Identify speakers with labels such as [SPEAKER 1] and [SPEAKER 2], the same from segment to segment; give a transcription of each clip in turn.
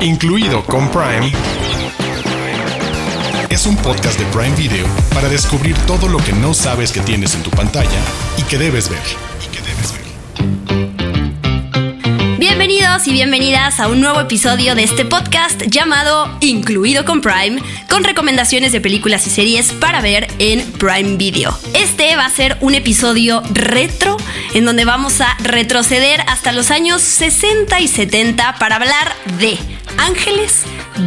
[SPEAKER 1] incluido con Prime, es un podcast de Prime Video para descubrir todo lo que no sabes que tienes en tu pantalla y que debes ver.
[SPEAKER 2] Bienvenidos y bienvenidas a un nuevo episodio de este podcast llamado Incluido con Prime, con recomendaciones de películas y series para ver en Prime Video. Este va a ser un episodio retro en donde vamos a retroceder hasta los años 60 y 70 para hablar de ángeles,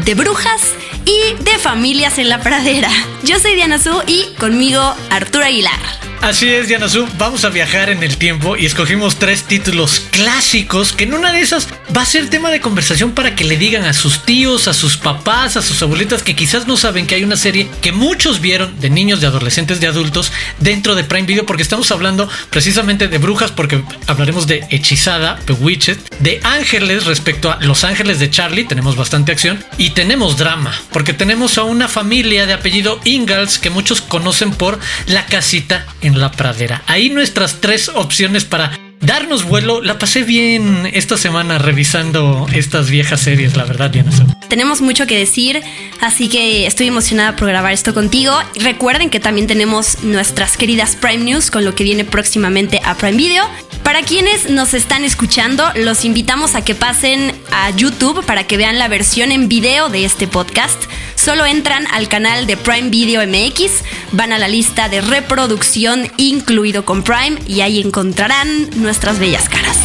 [SPEAKER 2] de brujas y de familias en la pradera. Yo soy Diana Su y conmigo Arturo Aguilar.
[SPEAKER 3] Así es, Diana Su, vamos a viajar en el tiempo y escogimos tres títulos clásicos que en una de esas va a ser tema de conversación para que le digan a sus tíos, a sus papás, a sus abuelitas que quizás no saben que hay una serie que muchos vieron de niños, de adolescentes, de adultos dentro de Prime Video porque estamos hablando precisamente de brujas porque hablaremos de Hechizada, Bewitched, de ángeles respecto a Los Ángeles de Charlie, tenemos bastante acción y tenemos drama porque tenemos a una familia de apellido Ingalls que muchos conocen por La Casita en la pradera. Ahí nuestras tres opciones para darnos vuelo. La pasé bien esta semana revisando estas viejas series, la verdad, Diana.
[SPEAKER 2] Tenemos mucho que decir, así que estoy emocionada por grabar esto contigo. Recuerden que también tenemos nuestras queridas Prime News con lo que viene próximamente a Prime Video. Para quienes nos están escuchando, los invitamos a que pasen a YouTube para que vean la versión en video de este podcast. Solo entran al canal de Prime Video MX, van a la lista de reproducción incluido con Prime y ahí encontrarán nuestras bellas caras.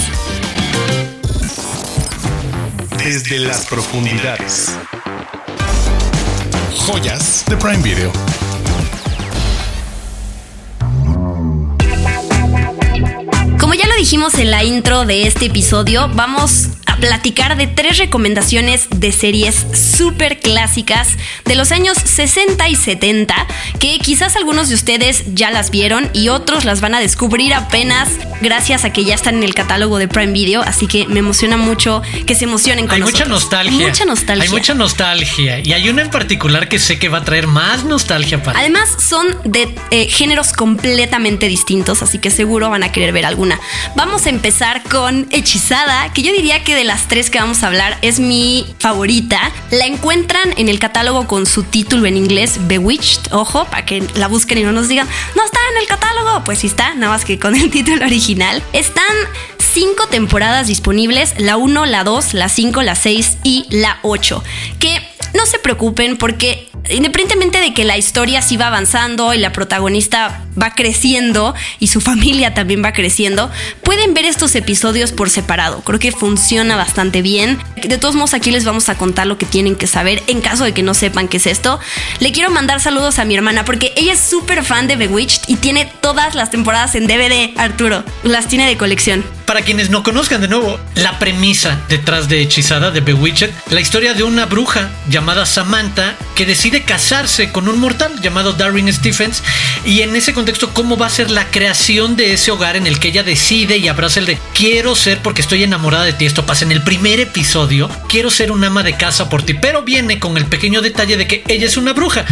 [SPEAKER 1] Desde las profundidades. Joyas de Prime Video.
[SPEAKER 2] Como ya lo dijimos en la intro de este episodio, vamos platicar de tres recomendaciones de series súper clásicas de los años 60 y 70 que quizás algunos de ustedes ya las vieron y otros las van a descubrir apenas gracias a que ya están en el catálogo de Prime Video, así que me emociona mucho que se emocionen con
[SPEAKER 3] Hay
[SPEAKER 2] mucha
[SPEAKER 3] nostalgia.
[SPEAKER 2] Mucha nostalgia.
[SPEAKER 3] Hay mucha nostalgia y hay una en particular que sé que va a traer más nostalgia para.
[SPEAKER 2] Además son de eh, géneros completamente distintos, así que seguro van a querer ver alguna. Vamos a empezar con Hechizada, que yo diría que de las tres que vamos a hablar es mi favorita. La encuentran en el catálogo con su título en inglés, Bewitched. Ojo, para que la busquen y no nos digan, no está en el catálogo. Pues sí está, nada más que con el título original. Están cinco temporadas disponibles, la 1, la 2, la 5, la 6 y la 8. Que no se preocupen porque independientemente de que la historia sí va avanzando y la protagonista va creciendo y su familia también va creciendo, pueden ver estos episodios por separado. Creo que funciona bastante bien. De todos modos, aquí les vamos a contar lo que tienen que saber en caso de que no sepan qué es esto. Le quiero mandar saludos a mi hermana porque ella es súper fan de Bewitched y tiene todas las temporadas en DVD, Arturo. Las tiene de colección.
[SPEAKER 3] Para quienes no conozcan de nuevo la premisa detrás de Hechizada de Bewitched, la historia de una bruja llamada Samantha que decide casarse con un mortal llamado Darwin Stephens y en ese contexto cómo va a ser la creación de ese hogar en el que ella decide y abraza el de quiero ser porque estoy enamorada de ti. Esto pasa en el primer episodio, quiero ser un ama de casa por ti, pero viene con el pequeño detalle de que ella es una bruja.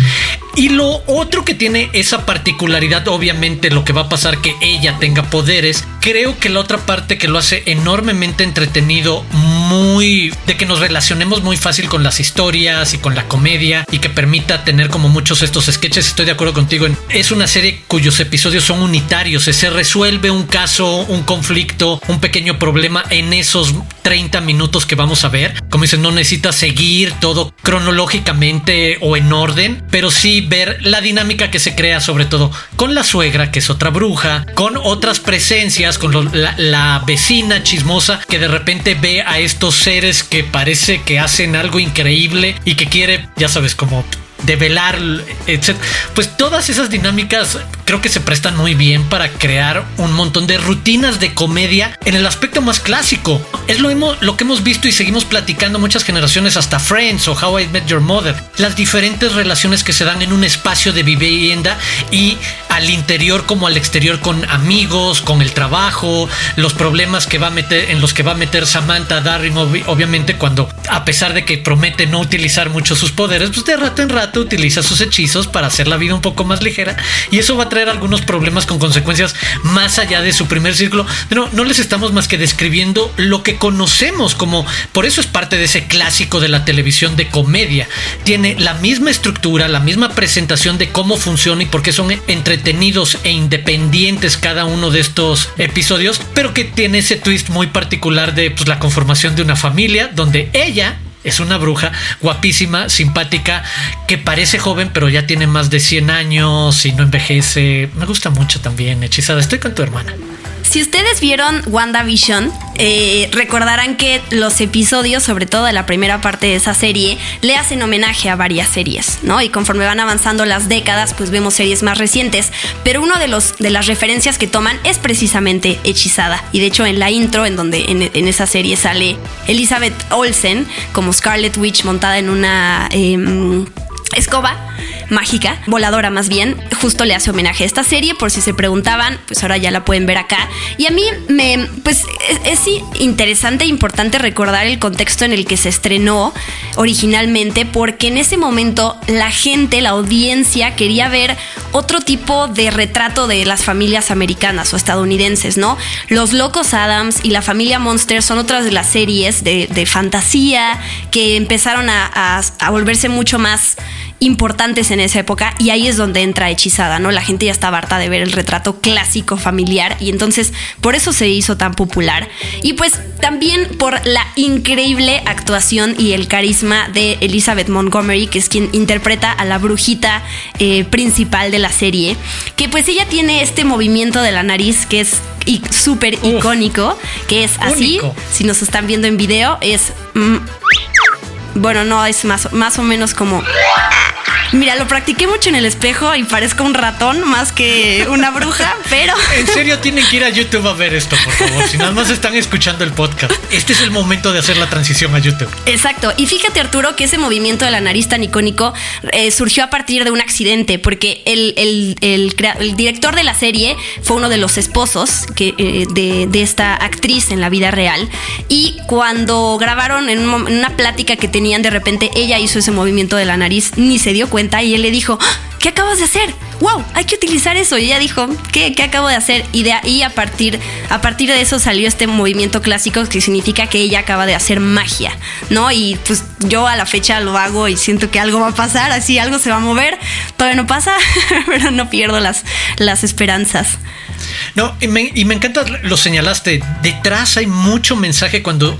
[SPEAKER 3] Y lo otro que tiene esa particularidad, obviamente lo que va a pasar que ella tenga poderes, creo que la otra parte que lo hace enormemente entretenido, muy de que nos relacionemos muy fácil con las historias y con la comedia y que permita tener como muchos estos sketches. Estoy de acuerdo contigo. es una serie cuyos episodios son unitarios. Se resuelve un caso, un conflicto, un pequeño problema en esos 30 minutos que vamos a ver. Como dicen, no necesita seguir todo cronológicamente o en orden, pero sí ver la dinámica que se crea, sobre todo con la suegra, que es otra bruja, con otras presencias, con la vecina chismosa que de repente ve a estos seres que parece que hacen algo increíble y que quiere, ya sabes, como develar, etc. Pues todas esas dinámicas creo que se prestan muy bien para crear un montón de rutinas de comedia en el aspecto más clásico. Es lo, mismo, lo que hemos visto y seguimos platicando muchas generaciones hasta Friends o How I Met Your Mother. Las diferentes relaciones que se dan en un espacio de vivienda y al interior como al exterior con amigos, con el trabajo, los problemas que va a meter en los que va a meter Samantha Darwin obviamente cuando a pesar de que promete no utilizar mucho sus poderes, pues de rato en rato utiliza sus hechizos para hacer la vida un poco más ligera y eso va a traer algunos problemas con consecuencias más allá de su primer círculo. No, no les estamos más que describiendo lo que conocemos como, por eso es parte de ese clásico de la televisión de comedia. Tiene la misma estructura, la misma presentación de cómo funciona y por qué son entretenidos e independientes cada uno de estos episodios, pero que tiene ese twist muy particular de pues, la conformación de una familia donde ella es una bruja guapísima, simpática, que parece joven, pero ya tiene más de 100 años y no envejece. Me gusta mucho también, hechizada. Estoy con tu hermana.
[SPEAKER 2] Si ustedes vieron WandaVision, eh, recordarán que los episodios, sobre todo de la primera parte de esa serie, le hacen homenaje a varias series, ¿no? Y conforme van avanzando las décadas, pues vemos series más recientes. Pero uno de de las referencias que toman es precisamente Hechizada. Y de hecho, en la intro, en donde en, esa serie sale Elizabeth Olsen como Scarlet Witch montada en una em, escoba mágica, voladora más bien, justo le hace homenaje a esta serie, por si se preguntaban, pues ahora ya la pueden ver acá. Y a mí me, pues es, interesante e importante recordar el contexto en el que se estrenó originalmente, porque en ese momento la gente, la audiencia quería ver otro tipo de retrato de las familias americanas o estadounidenses, ¿no? Los Locos Adams y la familia Monster son otras de las series de, fantasía que empezaron a, a volverse mucho más importantes en esa época y ahí es donde entra hechizada, ¿no? La gente ya estaba harta de ver el retrato clásico familiar y entonces por eso se hizo tan popular. Y pues también por la increíble actuación y el carisma de Elizabeth Montgomery, que es quien interpreta a la brujita eh, principal de la serie, que pues ella tiene este movimiento de la nariz que es súper icónico, que es así, si nos están viendo en video, es... Mm, bueno, no, es más, más o menos como... Mira, lo practiqué mucho en el espejo y parezco un ratón más que una bruja, pero.
[SPEAKER 3] En serio, tienen que ir a YouTube a ver esto, por favor. Si nada más están escuchando el podcast, este es el momento de hacer la transición a YouTube.
[SPEAKER 2] Exacto. Y fíjate, Arturo, que ese movimiento de la nariz tan icónico eh, surgió a partir de un accidente, porque el, director de la serie fue uno de los esposos que, eh, de, esta actriz en la vida real. Y cuando grabaron en, en una plática que tenían, de repente ella hizo ese movimiento de la nariz, ni se dio cuenta y él le dijo. ¿qué acabas de hacer? ¡Wow! Hay que utilizar eso. Y ella dijo, ¿qué, ¿qué, acabo de hacer? Y de ahí a partir, a partir de eso salió este movimiento clásico que significa que ella acaba de hacer magia, ¿no? Y pues yo a la fecha lo hago y siento que algo va a pasar, así algo se va a mover. Todavía no pasa, pero no pierdo las, las esperanzas.
[SPEAKER 3] No, y me, y me encanta, lo señalaste, detrás hay mucho mensaje cuando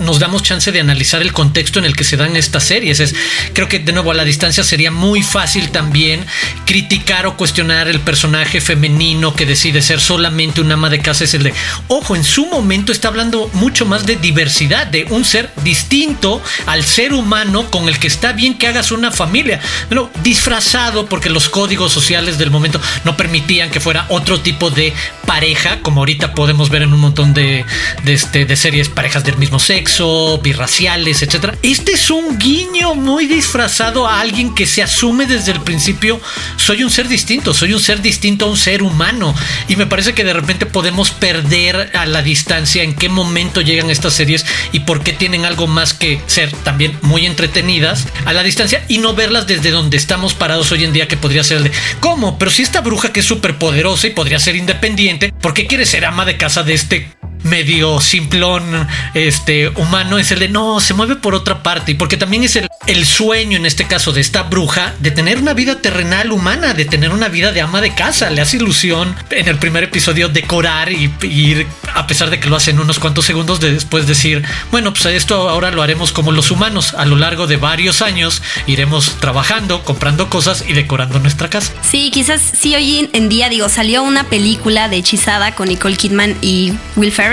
[SPEAKER 3] nos damos chance de analizar el contexto en el que se dan estas series. Es, creo que de nuevo a la distancia sería muy fácil también criticar o cuestionar el personaje femenino que decide ser solamente un ama de casa. Es el de, ojo, en su momento está hablando mucho más de diversidad, de un ser distinto al ser humano con el que está bien que hagas una familia. Pero disfrazado porque los códigos sociales del momento no permitían que fuera otro tipo de pareja, como ahorita podemos ver en un montón de, este, de series parejas del mismo sexo birraciales, etcétera. Este es un guiño muy disfrazado a alguien que se asume desde el principio, soy un ser distinto, soy un ser distinto a un ser humano. Y me parece que de repente podemos perder a la distancia en qué momento llegan estas series y por qué tienen algo más que ser también muy entretenidas a la distancia y no verlas desde donde estamos parados hoy en día que podría ser de, ¿cómo? Pero si esta bruja que es súper poderosa y podría ser independiente, ¿por qué quiere ser ama de casa de este medio simplón este humano es el de no, se mueve por otra parte y porque también es el, el sueño en este caso de esta bruja de tener una vida terrenal humana, de tener una vida de ama de casa, le hace ilusión en el primer episodio decorar y, ir a pesar de que lo hacen unos cuantos segundos de después decir, bueno, pues esto ahora lo haremos como los humanos, a lo largo de varios años iremos trabajando, comprando cosas y decorando nuestra casa.
[SPEAKER 2] Sí, quizás sí hoy en día digo, salió una película de hechizada con Nicole Kidman y Will Ferrell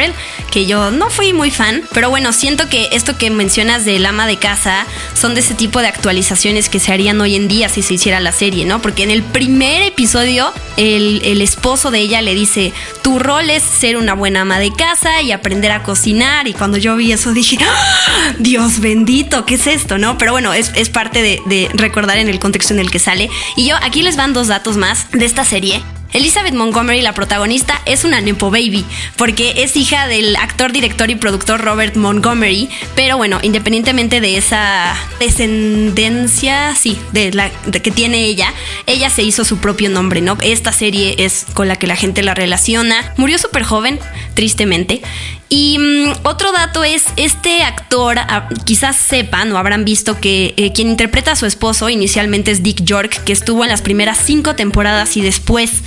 [SPEAKER 2] que yo no fui muy fan, pero bueno, siento que esto que mencionas del ama de casa son de ese tipo de actualizaciones que se harían hoy en día si se hiciera la serie, ¿no? Porque en el primer episodio el, el esposo de ella le dice, tu rol es ser una buena ama de casa y aprender a cocinar, y cuando yo vi eso dije, ¡Ah! Dios bendito, ¿qué es esto, no? Pero bueno, es, es parte de, de recordar en el contexto en el que sale. Y yo aquí les van dos datos más de esta serie. Elizabeth Montgomery, la protagonista, es una Nepo Baby, porque es hija del actor, director y productor Robert Montgomery. Pero bueno, independientemente de esa descendencia, sí, de la que tiene ella, ella se hizo su propio nombre, ¿no? Esta serie es con la que la gente la relaciona. Murió súper joven, tristemente. Y mm, otro dato es, este actor, ah, quizás sepan o habrán visto que eh, quien interpreta a su esposo inicialmente es Dick York, que estuvo en las primeras cinco temporadas y después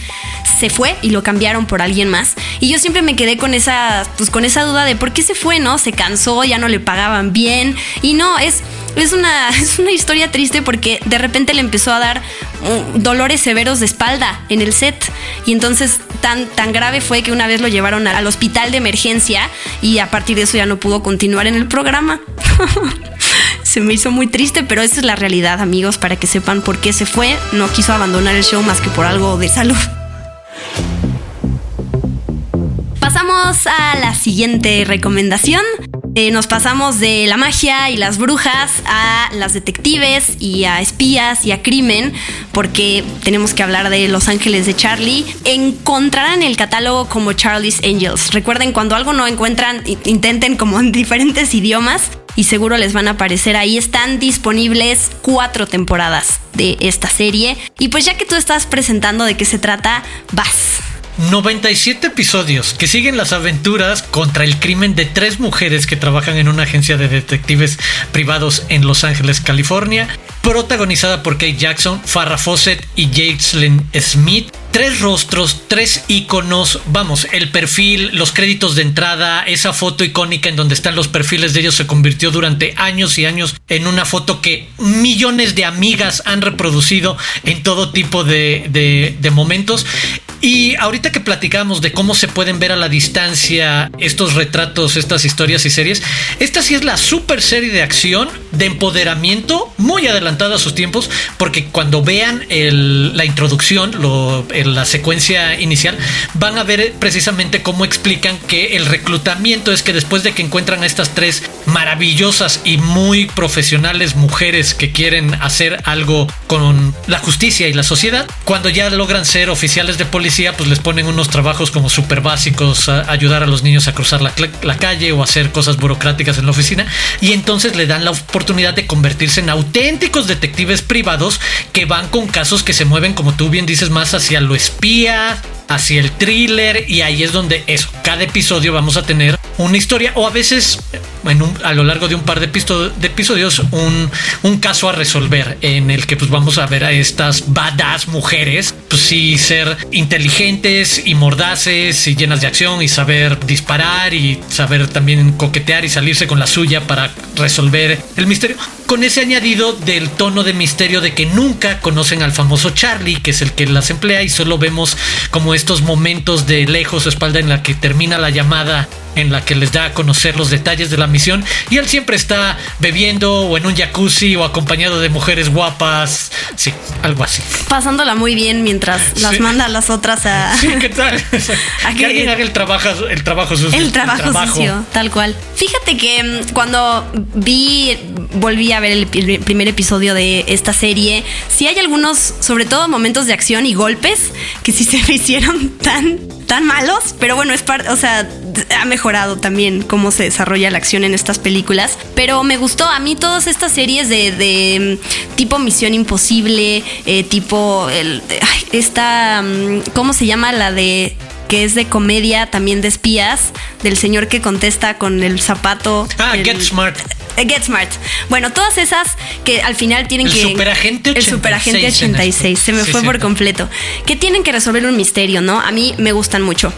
[SPEAKER 2] se fue y lo cambiaron por alguien más. Y yo siempre me quedé con esa, pues con esa duda de por qué se fue, ¿no? Se cansó, ya no le pagaban bien. Y no, es, es, una, es una historia triste porque de repente le empezó a dar mm, dolores severos de espalda en el set. Y entonces tan, tan grave fue que una vez lo llevaron al hospital de emergencia y a partir de eso ya no pudo continuar en el programa. se me hizo muy triste, pero esa es la realidad, amigos, para que sepan por qué se fue. No quiso abandonar el show más que por algo de salud. A la siguiente recomendación. Eh, nos pasamos de la magia y las brujas a las detectives y a espías y a crimen, porque tenemos que hablar de Los Ángeles de Charlie. Encontrarán el catálogo como Charlie's Angels. Recuerden, cuando algo no encuentran, intenten como en diferentes idiomas y seguro les van a aparecer ahí. Están disponibles cuatro temporadas de esta serie. Y pues ya que tú estás presentando de qué se trata, vas.
[SPEAKER 3] 97 episodios que siguen las aventuras contra el crimen de tres mujeres que trabajan en una agencia de detectives privados en Los Ángeles, California, protagonizada por Kate Jackson, Farrah Fawcett y Jakeslyn Smith. Tres rostros, tres iconos, vamos, el perfil, los créditos de entrada, esa foto icónica en donde están los perfiles de ellos se convirtió durante años y años en una foto que millones de amigas han reproducido en todo tipo de, de momentos. Y ahorita que platicamos de cómo se pueden ver a la distancia estos retratos, estas historias y series, esta sí es la super serie de acción, de empoderamiento, muy adelantada a sus tiempos, porque cuando vean la introducción, la secuencia inicial, van a ver precisamente cómo explican que el reclutamiento es que después de que encuentran a estas tres maravillosas y muy profesionales mujeres que quieren hacer algo con la justicia y la sociedad, cuando ya logran ser oficiales de policía, pues les ponen unos trabajos como súper básicos, ayudar a los niños a cruzar la, la, calle o hacer cosas burocráticas en la oficina. Y entonces le dan la oportunidad de convertirse en auténticos detectives privados que van con casos que se mueven, como tú bien dices, más hacia lo espía, hacia el thriller. Y ahí es donde eso, cada episodio vamos a tener una historia o a veces a lo largo de un par de, episodios un, un, caso a resolver en el que pues vamos a ver a estas badass mujeres pues sí ser inteligentes y mordaces y llenas de acción y saber disparar y saber también coquetear y salirse con la suya para resolver el misterio. Con ese añadido del tono de misterio de que nunca conocen al famoso Charlie que es el que las emplea y solo vemos como estos momentos de lejos o espalda en la que termina la llamada en la que les da a conocer los detalles de la misión y él siempre está bebiendo o en un jacuzzi o acompañado de mujeres guapas, sí, algo así.
[SPEAKER 2] Pasándola muy bien mientras las manda a las otras a...
[SPEAKER 3] Sí, ¿qué tal? a que, alguien haga el trabajo, el trabajo sucio.
[SPEAKER 2] El trabajo, sucio, tal cual. Fíjate que mm, cuando vi, volví a ver el primer episodio de esta serie, sí hay algunos, sobre todo momentos de acción y golpes, que sí se me hicieron tan, tan malos, pero bueno, es parte, o sea, ha mejorado también cómo se desarrolla la acción en estas películas. Pero me gustó a mí todas estas series de, mm, tipo Misión Imposible, eh, tipo el, esta, mm, ¿cómo se llama la de que es de comedia también de espías, del señor que contesta con el zapato.
[SPEAKER 3] Ah, Get Smart.
[SPEAKER 2] Eh, Get Smart. Bueno, todas esas que al final tienen
[SPEAKER 3] el
[SPEAKER 2] que.
[SPEAKER 3] Superagente 86.
[SPEAKER 2] El Superagente 86. Se me fue por completo. Que tienen que resolver un misterio, ¿no? A mí me gustan mucho.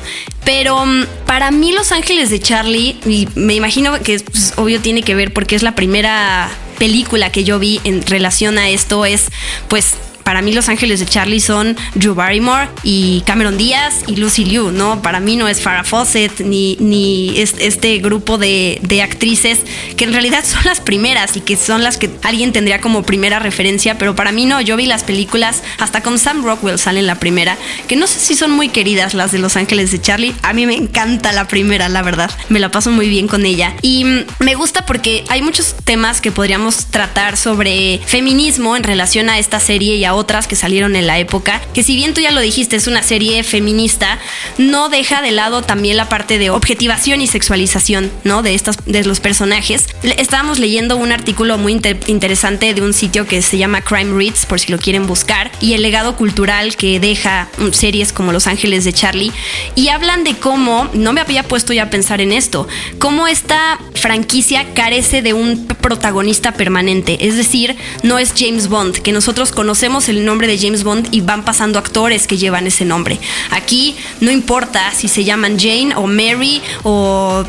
[SPEAKER 2] Pero mm, para mí, Los Ángeles de Charlie, y me imagino que pues, obvio tiene que ver porque es la primera película que yo vi en relación a esto, es pues para mí Los Ángeles de Charlie son Drew Barrymore y Cameron Díaz y Lucy Liu, ¿no? Para mí no es Farrah Fawcett ni, ni este grupo de, de, actrices que en realidad son las primeras y que son las que alguien tendría como primera referencia, pero para mí no, yo vi las películas hasta con Sam Rockwell sale en la primera, que no sé si son muy queridas las de Los Ángeles de Charlie, a mí me encanta la primera, la verdad, me la paso muy bien con ella. Y mm, me gusta porque hay muchos temas que podríamos tratar sobre feminismo en relación a esta serie y a otras que salieron en la época, que si bien tú ya lo dijiste, es una serie feminista, no deja de lado también la parte de objetivación y sexualización, ¿no? De estos, de los personajes. Estábamos leyendo un artículo muy interesante de un sitio que se llama Crime Reads, por si lo quieren buscar, y el legado cultural que deja mm, series como Los Ángeles de Charlie, y hablan de cómo, no me había puesto ya a pensar en esto, cómo esta franquicia carece de un protagonista permanente, es decir, no es James Bond, que nosotros conocemos el nombre de James Bond y van pasando actores que llevan ese nombre. Aquí no importa si se llaman Jane o Mary o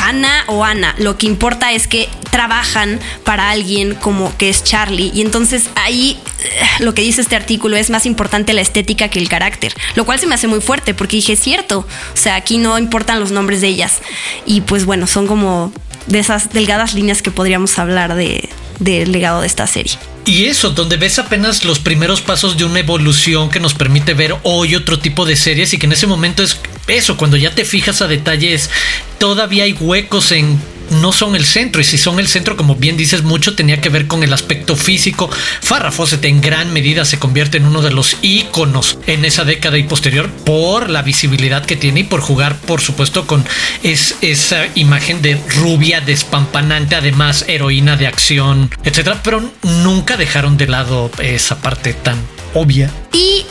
[SPEAKER 2] Hannah o Anna, lo que importa es que trabajan para alguien como que es Charlie y entonces ahí eh, lo que dice este artículo es más importante la estética que el carácter, lo cual se me hace muy fuerte porque dije, es cierto, o sea, aquí no importan los nombres de ellas y pues bueno, son como de esas delgadas líneas que podríamos hablar de, del legado de esta serie.
[SPEAKER 3] Y eso, donde ves apenas los primeros pasos de una evolución que nos permite ver hoy otro tipo de series y que en ese momento es eso, cuando ya te fijas a detalles, todavía hay huecos en no son el centro y si son el centro como bien dices mucho tenía que ver con el aspecto físico. Farrah Fawcett en gran medida se convierte en uno de los íconos en esa década y posterior por la visibilidad que tiene y por jugar por supuesto con esa imagen de rubia despampanante además heroína de acción etcétera. Pero nunca dejaron de lado esa parte tan obvia.
[SPEAKER 2] Y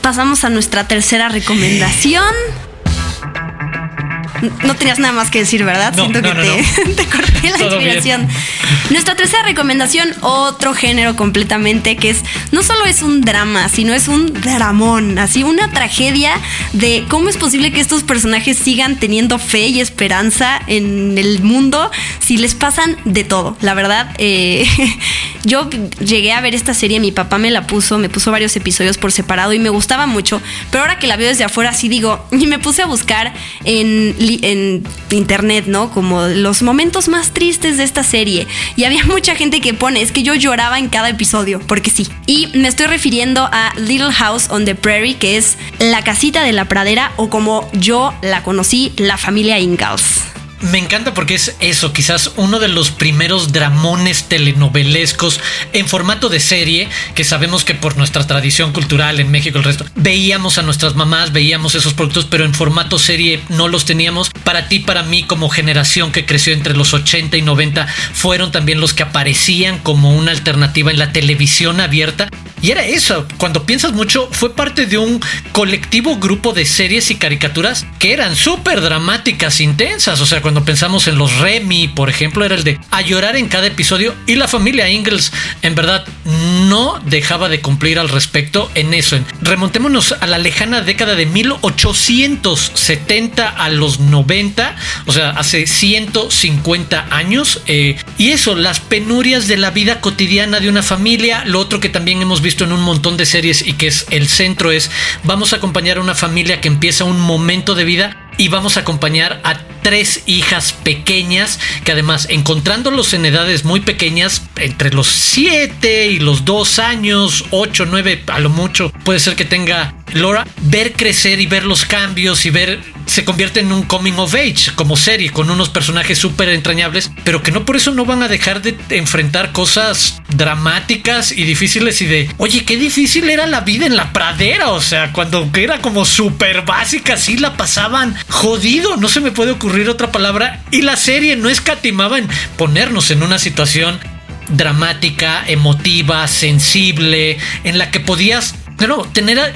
[SPEAKER 2] pasamos a nuestra tercera recomendación no tenías nada más que decir, ¿verdad? Siento que te, corté la inspiración. Nuestra tercera recomendación, otro género completamente que es, no solo es un drama, sino es un dramón, así una tragedia de cómo es posible que estos personajes sigan teniendo fe y esperanza en el mundo si les pasan de todo. La verdad, eh, yo llegué a ver esta serie, mi papá me la puso, me puso varios episodios por separado y me gustaba mucho, pero ahora que la veo desde afuera, sí digo, y me puse a buscar en en internet, ¿no? Como los momentos más tristes de esta serie. Y había mucha gente que pone, es que yo lloraba en cada episodio, porque sí. Y me estoy refiriendo a Little House on the Prairie, que es la casita de la pradera, o como yo la conocí, la familia Ingalls.
[SPEAKER 3] Me encanta porque es eso, quizás uno de los primeros dramones telenovelescos en formato de serie, que sabemos que por nuestra tradición cultural en México, el resto, veíamos a nuestras mamás, veíamos esos productos, pero en formato serie no los teníamos. Para ti, para mí, como generación que creció entre los 80 y 90, fueron también los que aparecían como una alternativa en la televisión abierta. Y era eso, cuando piensas mucho, fue parte de un colectivo grupo de series y caricaturas que eran súper dramáticas, intensas. O sea, cuando pensamos en los Remy, por ejemplo, era el de a llorar en cada episodio y la familia Ingalls en verdad no dejaba de cumplir al respecto en eso. Remontémonos a la lejana década de 1870 a los 90, o sea, hace 150 años. Eh, y eso, las penurias de la vida cotidiana de una familia. Lo otro que también hemos visto en un montón de series y que es el centro es, vamos a acompañar a una familia que empieza un momento de vida y vamos a acompañar a tres hijas pequeñas que además encontrándolos en edades muy pequeñas, entre los 7 y los 2 años, 8, 9 a lo mucho, puede ser que tenga Laura, ver crecer y ver los cambios y ver se convierte en un coming of age como serie con unos personajes súper entrañables, pero que no por eso no van a dejar de enfrentar cosas dramáticas y difíciles y de, oye, qué difícil era la vida en la pradera, o sea, cuando era como súper básica, sí la pasaban jodido, no se me puede ocurrir otra palabra, y la serie no escatimaba en ponernos en una situación dramática, emotiva, sensible, en la que podías, no, tener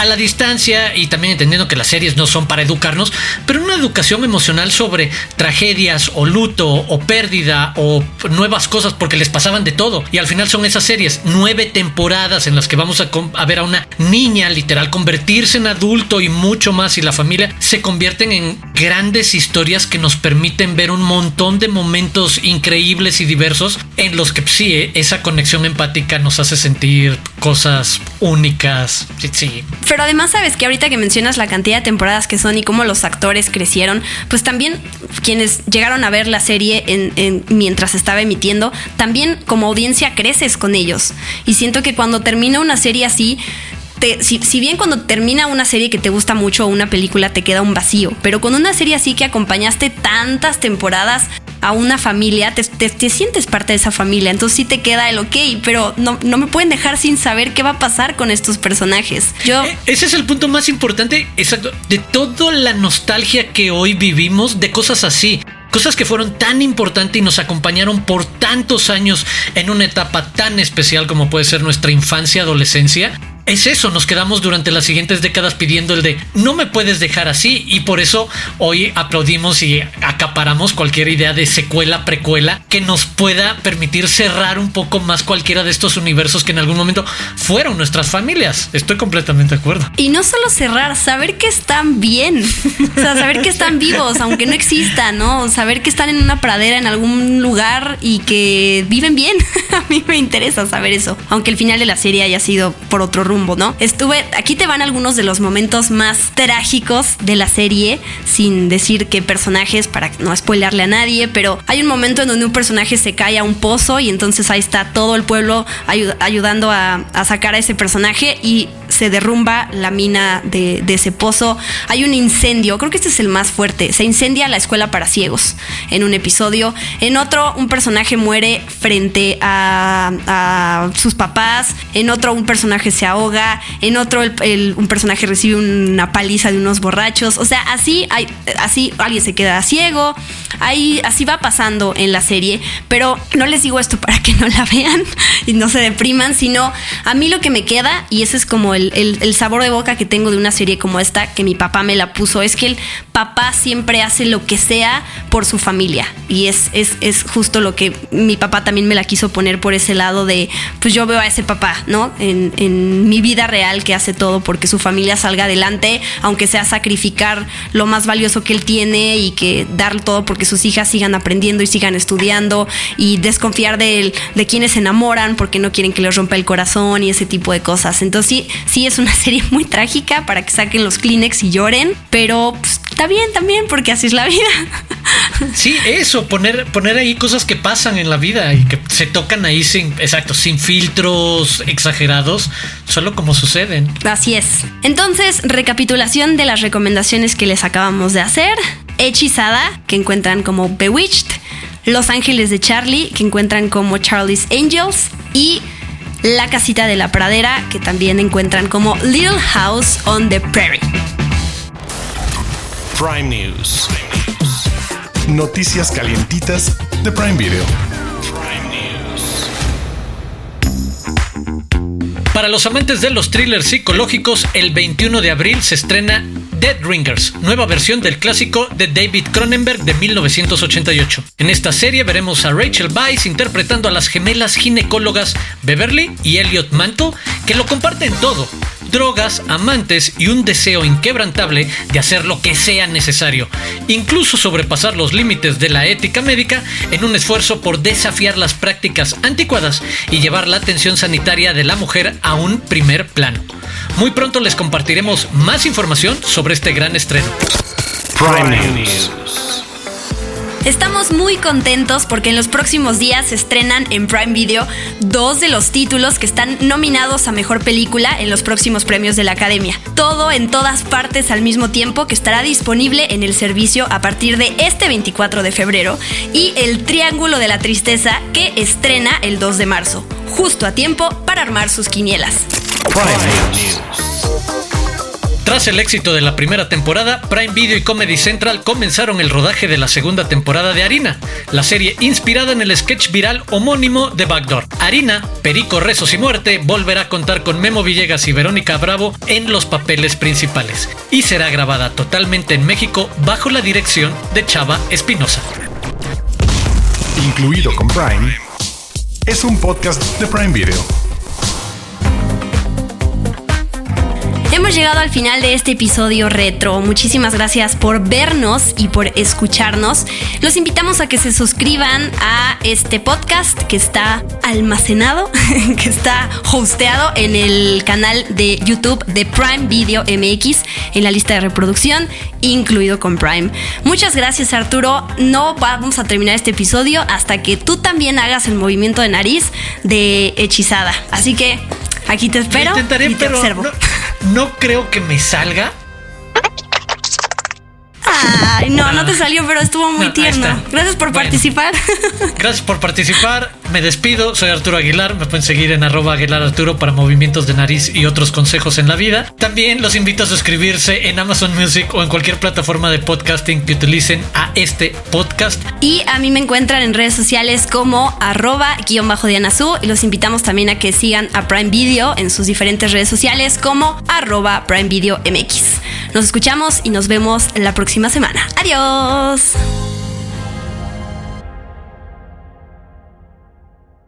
[SPEAKER 3] a la distancia y también entendiendo que las series no son para educarnos, pero una educación emocional sobre tragedias o luto o pérdida o nuevas cosas porque les pasaban de todo. Y al final son esas series, nueve temporadas en las que vamos a, ver a una niña literal convertirse en adulto y mucho más y la familia se convierten en grandes historias que nos permiten ver un montón de momentos increíbles y diversos en los que sí, eh, esa conexión empática nos hace sentir cosas únicas. Sí.
[SPEAKER 2] Pero además sabes que ahorita que mencionas la cantidad de temporadas que son y cómo los actores crecieron, pues también quienes llegaron a ver la serie en, mientras estaba emitiendo, también como audiencia creces con ellos. Y siento que cuando termina una serie así, si, si, bien cuando termina una serie que te gusta mucho o una película te queda un vacío, pero con una serie así que acompañaste tantas temporadas, a una familia, te, te, sientes parte de esa familia, entonces sí te queda el ok, pero no, no me pueden dejar sin saber qué va a pasar con estos personajes. Yo...
[SPEAKER 3] E, ese es el punto más importante, exacto, de toda la nostalgia que hoy vivimos de cosas así. Cosas que fueron tan importantes y nos acompañaron por tantos años en una etapa tan especial como puede ser nuestra infancia, adolescencia es eso, nos quedamos durante las siguientes décadas pidiendo el de no me puedes dejar así y por eso hoy aplaudimos y acaparamos cualquier idea de secuela, precuela que nos pueda permitir cerrar un poco más cualquiera de estos universos que en algún momento fueron nuestras familias. Estoy completamente de acuerdo.
[SPEAKER 2] Y no solo cerrar, saber que están bien, o sea, saber que están vivos, aunque no existan, ¿no? Saber que están en una pradera en algún lugar y que viven bien. A mí me interesa saber eso, aunque el final de la serie haya sido por otro rumbo Estuve, aquí te van algunos de los momentos más trágicos de la serie, sin decir qué personajes, para no spoilearle a nadie, pero hay un momento en donde un personaje se cae a un pozo y entonces ahí está todo el pueblo ayudando a, sacar a ese personaje y se derrumba la mina de, ese pozo. Hay un incendio, creo que este es el más fuerte. Se incendia la escuela para ciegos en un episodio. En otro, un personaje muere frente a, sus papás. En otro, un personaje se ahoga en otro un personaje recibe una paliza de unos borrachos, o sea, así, hay, así alguien se queda ciego, ahí, así va pasando en la serie, pero no les digo esto para que no la vean y no se depriman, sino a mí lo que me queda, y ese es como el, el sabor de boca que tengo de una serie como esta, que mi papá me la puso, es que el papá siempre hace lo que sea por su familia, y es, es, es justo lo que mi papá también me la quiso poner por ese lado de, pues yo veo a ese papá, ¿no? En, en mi vida real que hace todo porque su familia salga adelante, aunque sea sacrificar lo más valioso que él tiene y que dar todo porque sus hijas sigan aprendiendo y sigan estudiando y desconfiar de, de quienes se enamoran porque no quieren que les rompa el corazón y ese tipo de cosas. Entonces sí es una serie muy trágica para que saquen los Kleenex y lloren, pero pues, está bien también porque así es la vida.
[SPEAKER 3] Sí, eso, poner, poner ahí cosas que pasan en la vida y que se tocan ahí sin, exacto, sin filtros exagerados, solo como suceden.
[SPEAKER 2] Así es. Entonces, recapitulación de las recomendaciones que les acabamos de hacer. Hechizada, que encuentran como Bewitched. Los Ángeles de Charlie, que encuentran como Charlie's Angels. Y La Casita de la Pradera, que también encuentran como Little House on the Prairie.
[SPEAKER 1] Prime News. Noticias calientitas de Prime Video.
[SPEAKER 3] Para los amantes de los thrillers psicológicos, el 21 de abril se estrena Dead Ringers, nueva versión del clásico de David Cronenberg de 1988. En esta serie veremos a Rachel Weisz interpretando a las gemelas ginecólogas Beverly y Elliot Mantle, que lo comparten todo, drogas, amantes y un deseo inquebrantable de hacer lo que sea necesario, incluso sobrepasar los límites de la ética médica en un esfuerzo por desafiar las prácticas anticuadas y llevar la atención sanitaria de la mujer a un primer plano. Muy pronto les compartiremos más información sobre este gran estreno.
[SPEAKER 2] Estamos muy contentos porque en los próximos días se estrenan en Prime Video dos de los títulos que están nominados a Mejor Película en los próximos premios de la Academia. Todo en todas partes al mismo tiempo que estará disponible en el servicio a partir de este 24 de febrero y El Triángulo de la Tristeza que estrena el 2 de marzo, justo a tiempo para armar sus quinielas.
[SPEAKER 3] Tras el éxito de la primera temporada, Prime Video y Comedy Central comenzaron el rodaje de la segunda temporada de Harina, la serie inspirada en el sketch viral homónimo de Backdoor. Harina, Perico, Rezos y Muerte volverá a contar con Memo Villegas y Verónica Bravo en los papeles principales y será grabada totalmente en México bajo la dirección de Chava Espinosa.
[SPEAKER 1] Incluido con Prime, es un podcast de Prime Video.
[SPEAKER 2] Hemos llegado al final de este episodio retro. Muchísimas gracias por vernos y por escucharnos. Los invitamos a que se suscriban a este podcast que está almacenado, que está hosteado en el canal de YouTube de Prime Video MX en la lista de reproducción, incluido con Prime. Muchas gracias Arturo. No vamos a terminar este episodio hasta que tú también hagas el movimiento de nariz de hechizada. Así que aquí te espero y te observo
[SPEAKER 3] no creo que me salga.
[SPEAKER 2] Ay, no, no te salió, pero estuvo muy
[SPEAKER 3] No, ahí
[SPEAKER 2] tierno. Gracias por
[SPEAKER 3] Bueno.
[SPEAKER 2] participar.
[SPEAKER 3] Gracias por participar. Me despido. Soy Arturo Aguilar. Me pueden seguir en arroba Aguilar Arturo para movimientos de nariz y otros consejos en la vida. También los invito a suscribirse en Amazon Music o en cualquier plataforma de podcasting que utilicen a este podcast.
[SPEAKER 2] Y a mí me encuentran en redes sociales como arroba guion bajo Diana y los invitamos también a que sigan a Prime Video en sus diferentes redes sociales como arroba Prime Video MX. Nos escuchamos y nos vemos la próxima semana. Adiós.